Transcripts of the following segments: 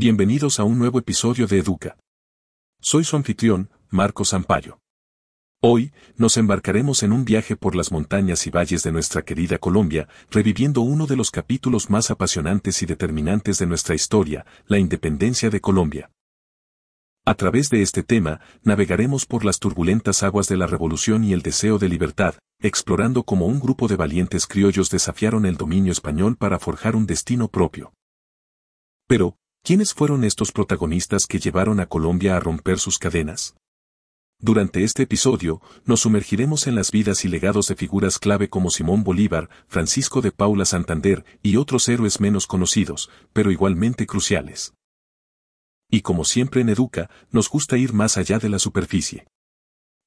Bienvenidos a un nuevo episodio de Educa. Soy su anfitrión, Marco Sampaio. Hoy, nos embarcaremos en un viaje por las montañas y valles de nuestra querida Colombia, reviviendo uno de los capítulos más apasionantes y determinantes de nuestra historia, la independencia de Colombia. A través de este tema, navegaremos por las turbulentas aguas de la revolución y el deseo de libertad, explorando cómo un grupo de valientes criollos desafiaron el dominio español para forjar un destino propio. Pero, ¿quiénes fueron estos protagonistas que llevaron a Colombia a romper sus cadenas? Durante este episodio, nos sumergiremos en las vidas y legados de figuras clave como Simón Bolívar, Francisco de Paula Santander y otros héroes menos conocidos, pero igualmente cruciales. Y como siempre en Educa, nos gusta ir más allá de la superficie.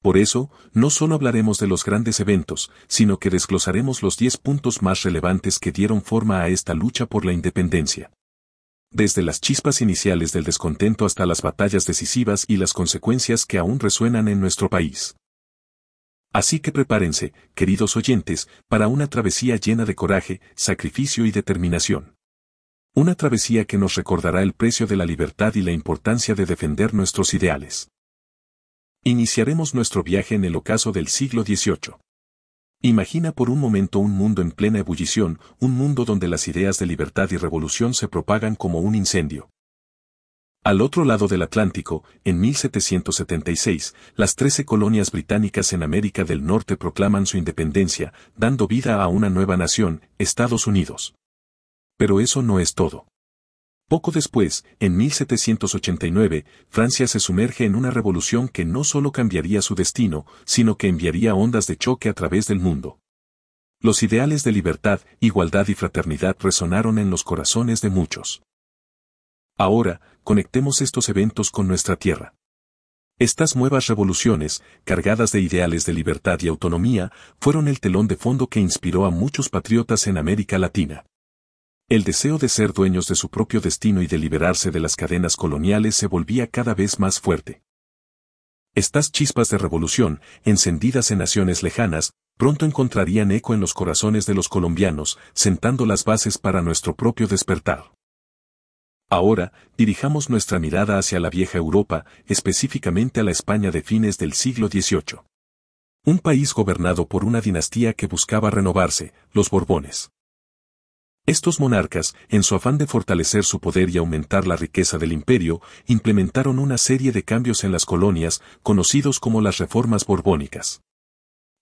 Por eso, no solo hablaremos de los grandes eventos, sino que desglosaremos los 10 puntos más relevantes que dieron forma a esta lucha por la independencia. Desde las chispas iniciales del descontento hasta las batallas decisivas y las consecuencias que aún resuenan en nuestro país. Así que prepárense, queridos oyentes, para una travesía llena de coraje, sacrificio y determinación. Una travesía que nos recordará el precio de la libertad y la importancia de defender nuestros ideales. Iniciaremos nuestro viaje en el ocaso del siglo XVIII. Imagina por un momento un mundo en plena ebullición, un mundo donde las ideas de libertad y revolución se propagan como un incendio. Al otro lado del Atlántico, en 1776, las trece colonias británicas en América del Norte proclaman su independencia, dando vida a una nueva nación, Estados Unidos. Pero eso no es todo. Poco después, en 1789, Francia se sumerge en una revolución que no solo cambiaría su destino, sino que enviaría ondas de choque a través del mundo. Los ideales de libertad, igualdad y fraternidad resonaron en los corazones de muchos. Ahora, conectemos estos eventos con nuestra tierra. Estas nuevas revoluciones, cargadas de ideales de libertad y autonomía, fueron el telón de fondo que inspiró a muchos patriotas en América Latina. El deseo de ser dueños de su propio destino y de liberarse de las cadenas coloniales se volvía cada vez más fuerte. Estas chispas de revolución, encendidas en naciones lejanas, pronto encontrarían eco en los corazones de los colombianos, sentando las bases para nuestro propio despertar. Ahora, dirijamos nuestra mirada hacia la vieja Europa, específicamente a la España de fines del siglo XVIII. Un país gobernado por una dinastía que buscaba renovarse, los Borbones. Estos monarcas, en su afán de fortalecer su poder y aumentar la riqueza del imperio, implementaron una serie de cambios en las colonias, conocidos como las reformas borbónicas.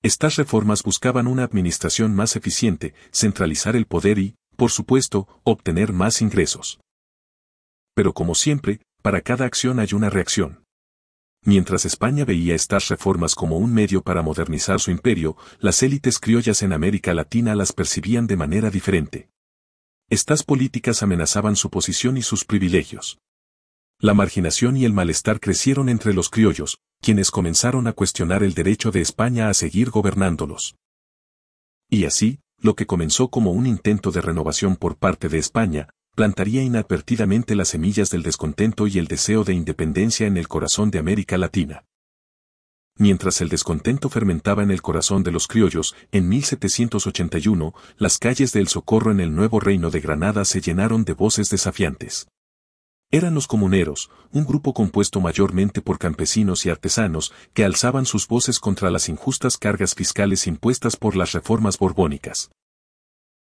Estas reformas buscaban una administración más eficiente, centralizar el poder y, por supuesto, obtener más ingresos. Pero como siempre, para cada acción hay una reacción. Mientras España veía estas reformas como un medio para modernizar su imperio, las élites criollas en América Latina las percibían de manera diferente. Estas políticas amenazaban su posición y sus privilegios. La marginación y el malestar crecieron entre los criollos, quienes comenzaron a cuestionar el derecho de España a seguir gobernándolos. Y así, lo que comenzó como un intento de renovación por parte de España, plantaría inadvertidamente las semillas del descontento y el deseo de independencia en el corazón de América Latina. Mientras el descontento fermentaba en el corazón de los criollos, en 1781, las calles del Socorro en el nuevo reino de Granada se llenaron de voces desafiantes. Eran los comuneros, un grupo compuesto mayormente por campesinos y artesanos, que alzaban sus voces contra las injustas cargas fiscales impuestas por las reformas borbónicas.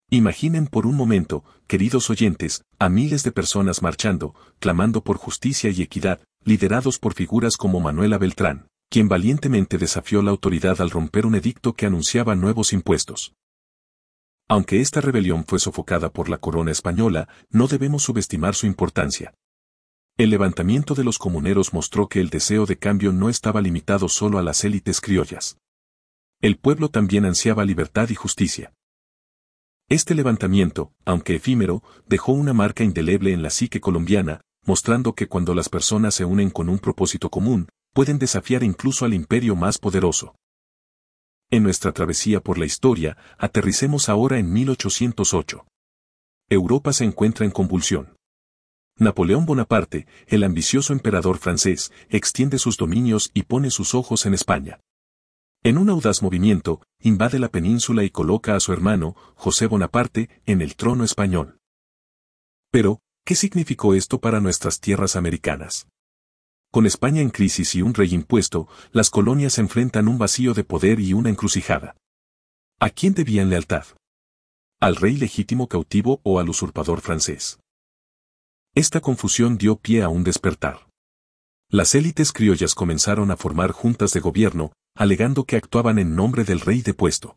Imaginen por un momento, queridos oyentes, a miles de personas marchando, clamando por justicia y equidad, liderados por figuras como Manuela Beltrán, quien valientemente desafió la autoridad al romper un edicto que anunciaba nuevos impuestos. Aunque esta rebelión fue sofocada por la corona española, no debemos subestimar su importancia. El levantamiento de los comuneros mostró que el deseo de cambio no estaba limitado solo a las élites criollas. El pueblo también ansiaba libertad y justicia. Este levantamiento, aunque efímero, dejó una marca indeleble en la psique colombiana, mostrando que cuando las personas se unen con un propósito común, pueden desafiar incluso al imperio más poderoso. En nuestra travesía por la historia, aterricemos ahora en 1808. Europa se encuentra en convulsión. Napoleón Bonaparte, el ambicioso emperador francés, extiende sus dominios y pone sus ojos en España. En un audaz movimiento, invade la península y coloca a su hermano, José Bonaparte, en el trono español. Pero, ¿Qué significó esto para nuestras tierras americanas? Con España en crisis y un rey impuesto, las colonias enfrentan un vacío de poder y una encrucijada. ¿A quién debían lealtad? ¿Al rey legítimo cautivo o al usurpador francés? Esta confusión dio pie a un despertar. Las élites criollas comenzaron a formar juntas de gobierno, alegando que actuaban en nombre del rey depuesto.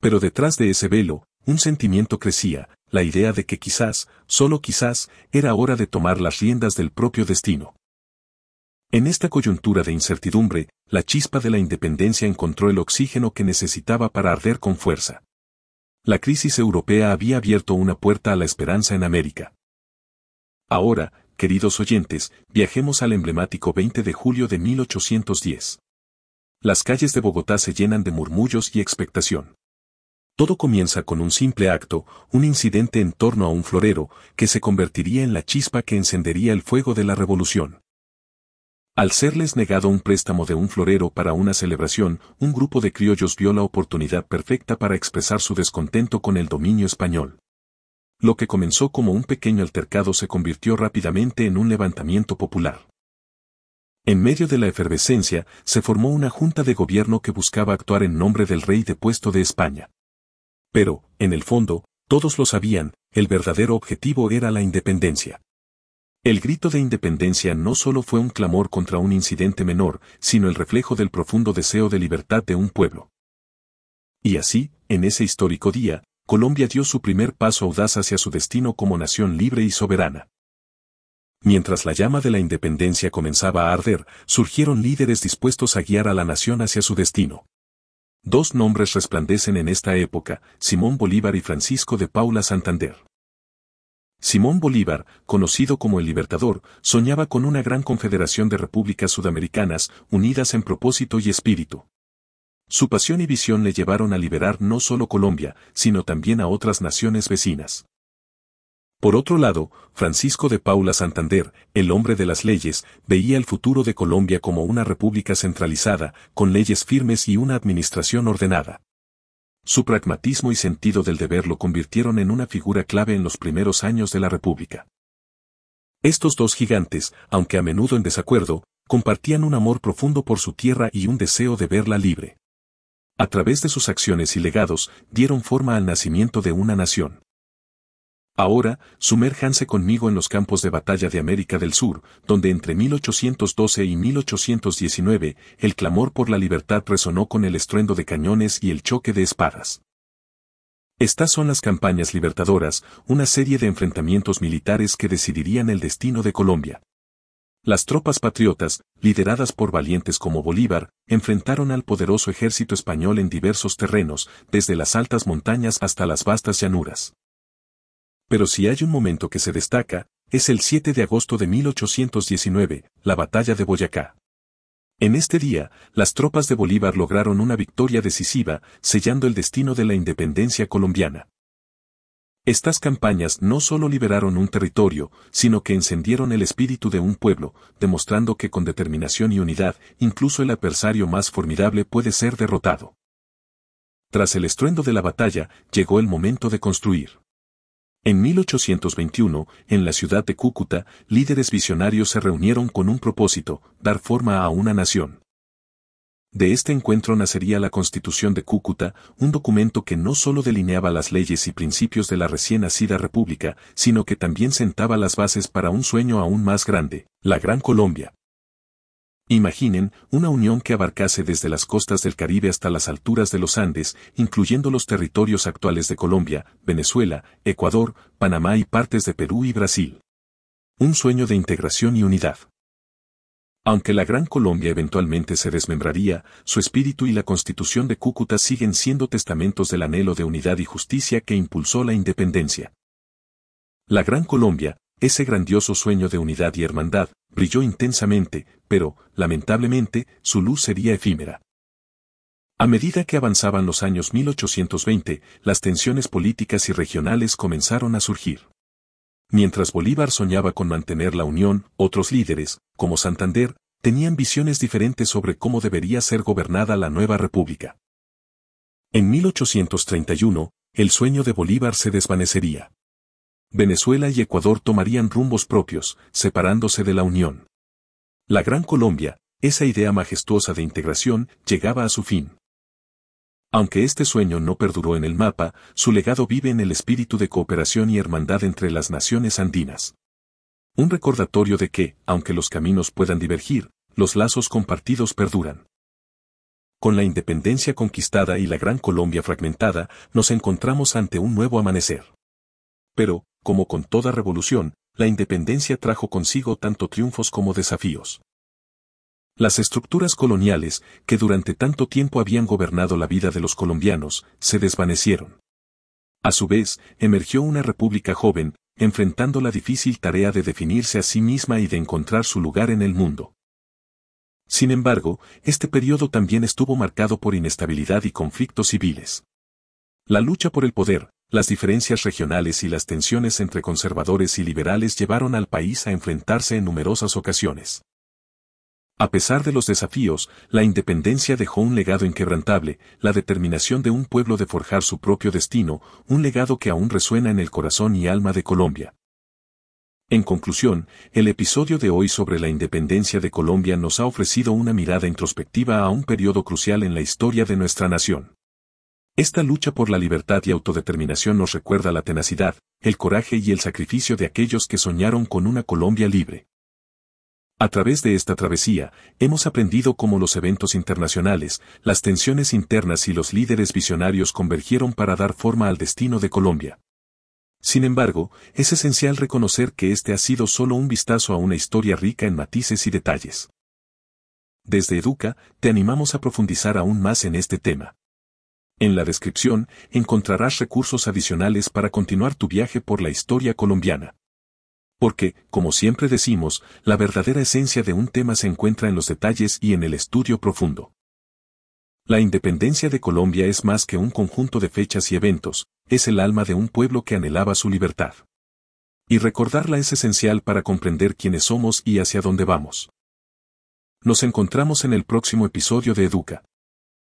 Pero detrás de ese velo, un sentimiento crecía, la idea de que quizás, solo quizás, era hora de tomar las riendas del propio destino. En esta coyuntura de incertidumbre, la chispa de la independencia encontró el oxígeno que necesitaba para arder con fuerza. La crisis europea había abierto una puerta a la esperanza en América. Ahora, queridos oyentes, viajemos al emblemático 20 de julio de 1810. Las calles de Bogotá se llenan de murmullos y expectación. Todo comienza con un simple acto, un incidente en torno a un florero, que se convertiría en la chispa que encendería el fuego de la revolución. Al serles negado un préstamo de un florero para una celebración, un grupo de criollos vio la oportunidad perfecta para expresar su descontento con el dominio español. Lo que comenzó como un pequeño altercado se convirtió rápidamente en un levantamiento popular. En medio de la efervescencia, se formó una junta de gobierno que buscaba actuar en nombre del rey depuesto de España. Pero, en el fondo, todos lo sabían, el verdadero objetivo era la independencia. El grito de independencia no solo fue un clamor contra un incidente menor, sino el reflejo del profundo deseo de libertad de un pueblo. Y así, en ese histórico día, Colombia dio su primer paso audaz hacia su destino como nación libre y soberana. Mientras la llama de la independencia comenzaba a arder, surgieron líderes dispuestos a guiar a la nación hacia su destino. Dos nombres resplandecen en esta época, Simón Bolívar y Francisco de Paula Santander. Simón Bolívar, conocido como el Libertador, soñaba con una gran confederación de repúblicas sudamericanas, unidas en propósito y espíritu. Su pasión y visión le llevaron a liberar no solo Colombia, sino también a otras naciones vecinas. Por otro lado, Francisco de Paula Santander, el hombre de las leyes, veía el futuro de Colombia como una república centralizada, con leyes firmes y una administración ordenada. Su pragmatismo y sentido del deber lo convirtieron en una figura clave en los primeros años de la República. Estos dos gigantes, aunque a menudo en desacuerdo, compartían un amor profundo por su tierra y un deseo de verla libre. A través de sus acciones y legados, dieron forma al nacimiento de una nación. Ahora, sumérjanse conmigo en los campos de batalla de América del Sur, donde entre 1812 y 1819 el clamor por la libertad resonó con el estruendo de cañones y el choque de espadas. Estas son las campañas libertadoras, una serie de enfrentamientos militares que decidirían el destino de Colombia. Las tropas patriotas, lideradas por valientes como Bolívar, enfrentaron al poderoso ejército español en diversos terrenos, desde las altas montañas hasta las vastas llanuras. Pero si hay un momento que se destaca, es el 7 de agosto de 1819, la batalla de Boyacá. En este día, las tropas de Bolívar lograron una victoria decisiva, sellando el destino de la independencia colombiana. Estas campañas no solo liberaron un territorio, sino que encendieron el espíritu de un pueblo, demostrando que con determinación y unidad, incluso el adversario más formidable puede ser derrotado. Tras el estruendo de la batalla, llegó el momento de construir. En 1821, en la ciudad de Cúcuta, líderes visionarios se reunieron con un propósito, dar forma a una nación. De este encuentro nacería la Constitución de Cúcuta, un documento que no solo delineaba las leyes y principios de la recién nacida República, sino que también sentaba las bases para un sueño aún más grande, la Gran Colombia. Imaginen una unión que abarcase desde las costas del Caribe hasta las alturas de los Andes, incluyendo los territorios actuales de Colombia, Venezuela, Ecuador, Panamá y partes de Perú y Brasil. Un sueño de integración y unidad. Aunque la Gran Colombia eventualmente se desmembraría, su espíritu y la constitución de Cúcuta siguen siendo testamentos del anhelo de unidad y justicia que impulsó la independencia. La Gran Colombia, ese grandioso sueño de unidad y hermandad, brilló intensamente, pero, lamentablemente, su luz sería efímera. A medida que avanzaban los años 1820, las tensiones políticas y regionales comenzaron a surgir. Mientras Bolívar soñaba con mantener la unión, otros líderes, como Santander, tenían visiones diferentes sobre cómo debería ser gobernada la nueva república. En 1831, el sueño de Bolívar se desvanecería. Venezuela y Ecuador tomarían rumbos propios, separándose de la Unión. La Gran Colombia, esa idea majestuosa de integración, llegaba a su fin. Aunque este sueño no perduró en el mapa, su legado vive en el espíritu de cooperación y hermandad entre las naciones andinas. Un recordatorio de que, aunque los caminos puedan divergir, los lazos compartidos perduran. Con la independencia conquistada y la Gran Colombia fragmentada, nos encontramos ante un nuevo amanecer. Pero, como con toda revolución, la independencia trajo consigo tanto triunfos como desafíos. Las estructuras coloniales, que durante tanto tiempo habían gobernado la vida de los colombianos, se desvanecieron. A su vez, emergió una república joven, enfrentando la difícil tarea de definirse a sí misma y de encontrar su lugar en el mundo. Sin embargo, este periodo también estuvo marcado por inestabilidad y conflictos civiles. La lucha por el poder, las diferencias regionales y las tensiones entre conservadores y liberales llevaron al país a enfrentarse en numerosas ocasiones. A pesar de los desafíos, la independencia dejó un legado inquebrantable, la determinación de un pueblo de forjar su propio destino, un legado que aún resuena en el corazón y alma de Colombia. En conclusión, el episodio de hoy sobre la independencia de Colombia nos ha ofrecido una mirada introspectiva a un periodo crucial en la historia de nuestra nación. Esta lucha por la libertad y autodeterminación nos recuerda la tenacidad, el coraje y el sacrificio de aquellos que soñaron con una Colombia libre. A través de esta travesía, hemos aprendido cómo los eventos internacionales, las tensiones internas y los líderes visionarios convergieron para dar forma al destino de Colombia. Sin embargo, es esencial reconocer que este ha sido solo un vistazo a una historia rica en matices y detalles. Desde Educa, te animamos a profundizar aún más en este tema. En la descripción, encontrarás recursos adicionales para continuar tu viaje por la historia colombiana. Porque, como siempre decimos, la verdadera esencia de un tema se encuentra en los detalles y en el estudio profundo. La independencia de Colombia es más que un conjunto de fechas y eventos, es el alma de un pueblo que anhelaba su libertad. Y recordarla es esencial para comprender quiénes somos y hacia dónde vamos. Nos encontramos en el próximo episodio de Educa.